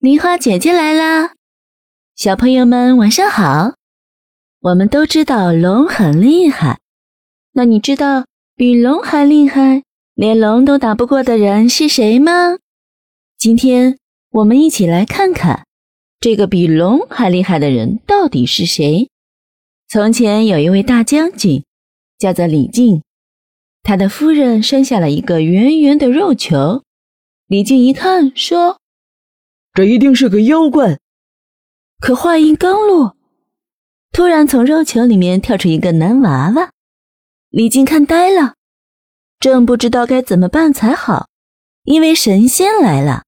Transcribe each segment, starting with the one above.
梨花姐姐来啦！小朋友们晚上好。我们都知道龙很厉害，那你知道比龙还厉害，连龙都打不过的人是谁吗？今天我们一起来看看，这个比龙还厉害的人到底是谁。从前有一位大将军，叫做李靖，他的夫人生下了一个圆圆的肉球。李靖一看，说。这一定是个妖怪。可话音刚落，突然从肉球里面跳出一个男娃娃。李靖看呆了，正不知道该怎么办才好，因为神仙来了。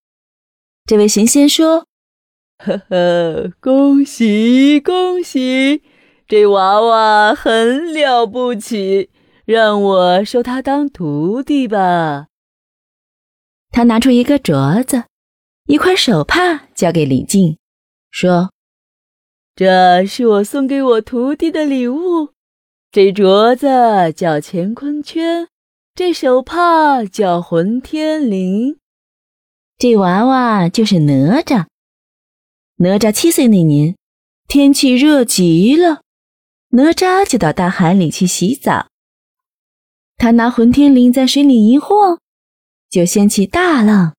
这位神仙说：“呵呵，恭喜恭喜，这娃娃很了不起，让我收他当徒弟吧。”他拿出一个镯子。一块手帕交给李靖，说：“这是我送给我徒弟的礼物。这镯子叫乾坤圈，这手帕叫混天绫，这娃娃就是哪吒。哪吒七岁那年，天气热极了，哪吒就到大海里去洗澡。他拿混天绫在水里一晃，就掀起大浪。”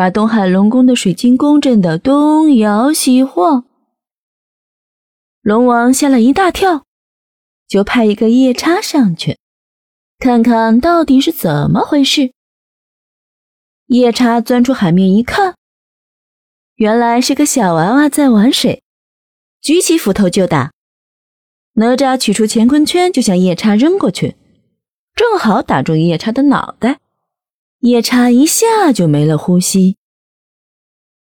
把东海龙宫的水晶宫震得东摇西晃，龙王吓了一大跳，就派一个夜叉上去，看看到底是怎么回事。夜叉钻出海面一看，原来是个小娃娃在玩水，举起斧头就打。哪吒取出乾坤圈就向夜叉扔过去，正好打中夜叉的脑袋。夜叉一下就没了呼吸。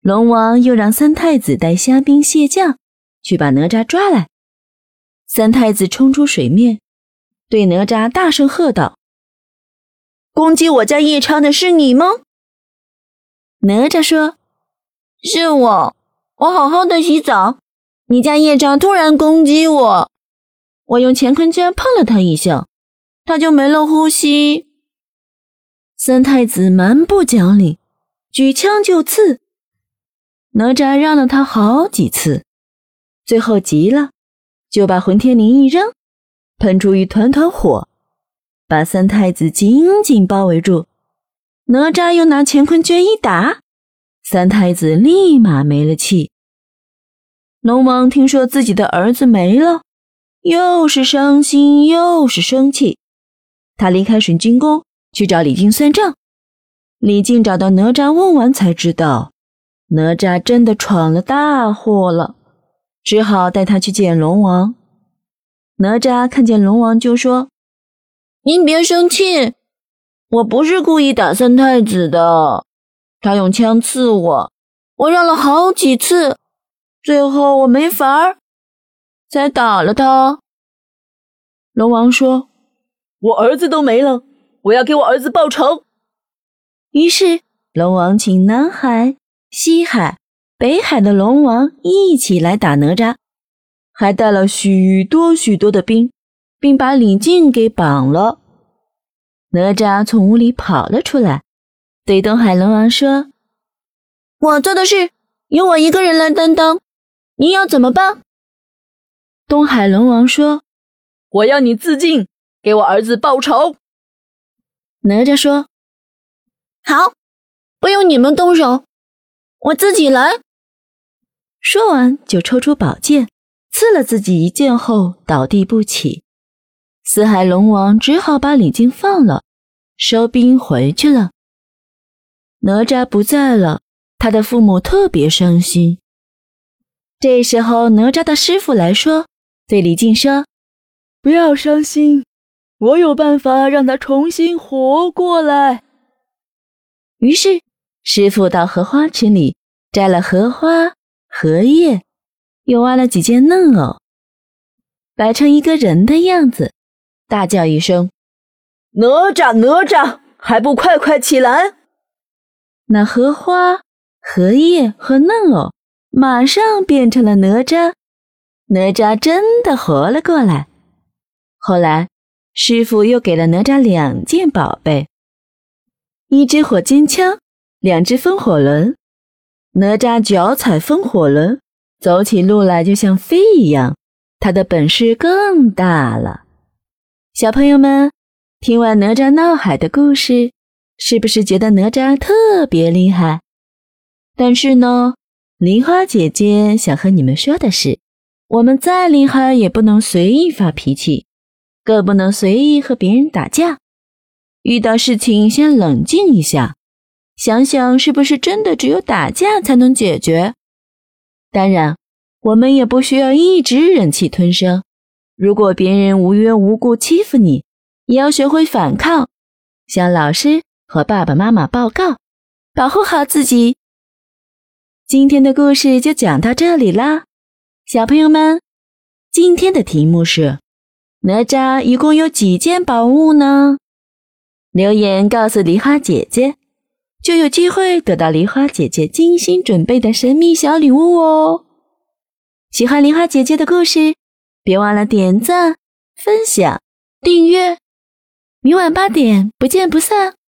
龙王又让三太子带虾兵蟹将去把哪吒抓来。三太子冲出水面，对哪吒大声喝道：“攻击我家夜叉的是你吗？”哪吒说：“是我，我好好的洗澡，你家夜叉突然攻击我，我用乾坤圈碰了他一下，他就没了呼吸。”三太子蛮不讲理，举枪就刺。哪吒让了他好几次，最后急了，就把混天绫一扔，喷出一团团火，把三太子紧紧包围住。哪吒又拿乾坤圈一打，三太子立马没了气。龙王听说自己的儿子没了，又是伤心又是生气，他离开水晶宫。去找李靖算账。李靖找到哪吒，问完才知道，哪吒真的闯了大祸了，只好带他去见龙王。哪吒看见龙王就说：“您别生气，我不是故意打三太子的，他用枪刺我，我让了好几次，最后我没法儿，才打了他。”龙王说：“我儿子都没了。”我要给我儿子报仇。于是，龙王请南海、西海、北海的龙王一起来打哪吒，还带了许多许多的兵，并把李靖给绑了。哪吒从屋里跑了出来，对东海龙王说：“我做的事由我一个人来担当，你要怎么办？”东海龙王说：“我要你自尽，给我儿子报仇。”哪吒说：“好，不用你们动手，我自己来。”说完，就抽出宝剑，刺了自己一剑后倒地不起。四海龙王只好把李靖放了，收兵回去了。哪吒不在了，他的父母特别伤心。这时候，哪吒的师傅来说，对李靖说：“不要伤心。”我有办法让他重新活过来。于是，师傅到荷花池里摘了荷花、荷叶，又挖了几件嫩藕，摆成一个人的样子，大叫一声：“哪吒，哪吒，还不快快起来！”那荷花、荷叶和嫩藕马上变成了哪吒，哪吒真的活了过来。后来。师傅又给了哪吒两件宝贝：一支火尖枪，两只风火轮。哪吒脚踩风火轮，走起路来就像飞一样，他的本事更大了。小朋友们，听完哪吒闹海的故事，是不是觉得哪吒特别厉害？但是呢，梨花姐姐想和你们说的是，我们再厉害也不能随意发脾气，更不能随意和别人打架。遇到事情先冷静一下，想想是不是真的只有打架才能解决。当然，我们也不需要一直忍气吞声。如果别人无缘无故欺负你，也要学会反抗，向老师和爸爸妈妈报告，保护好自己。今天的故事就讲到这里啦，小朋友们，今天的题目是：哪吒一共有几件宝物呢？留言告诉梨花姐姐，就有机会得到梨花姐姐精心准备的神秘小礼物哦。喜欢梨花姐姐的故事。别忘了点赞、分享、订阅，明晚八点不见不散。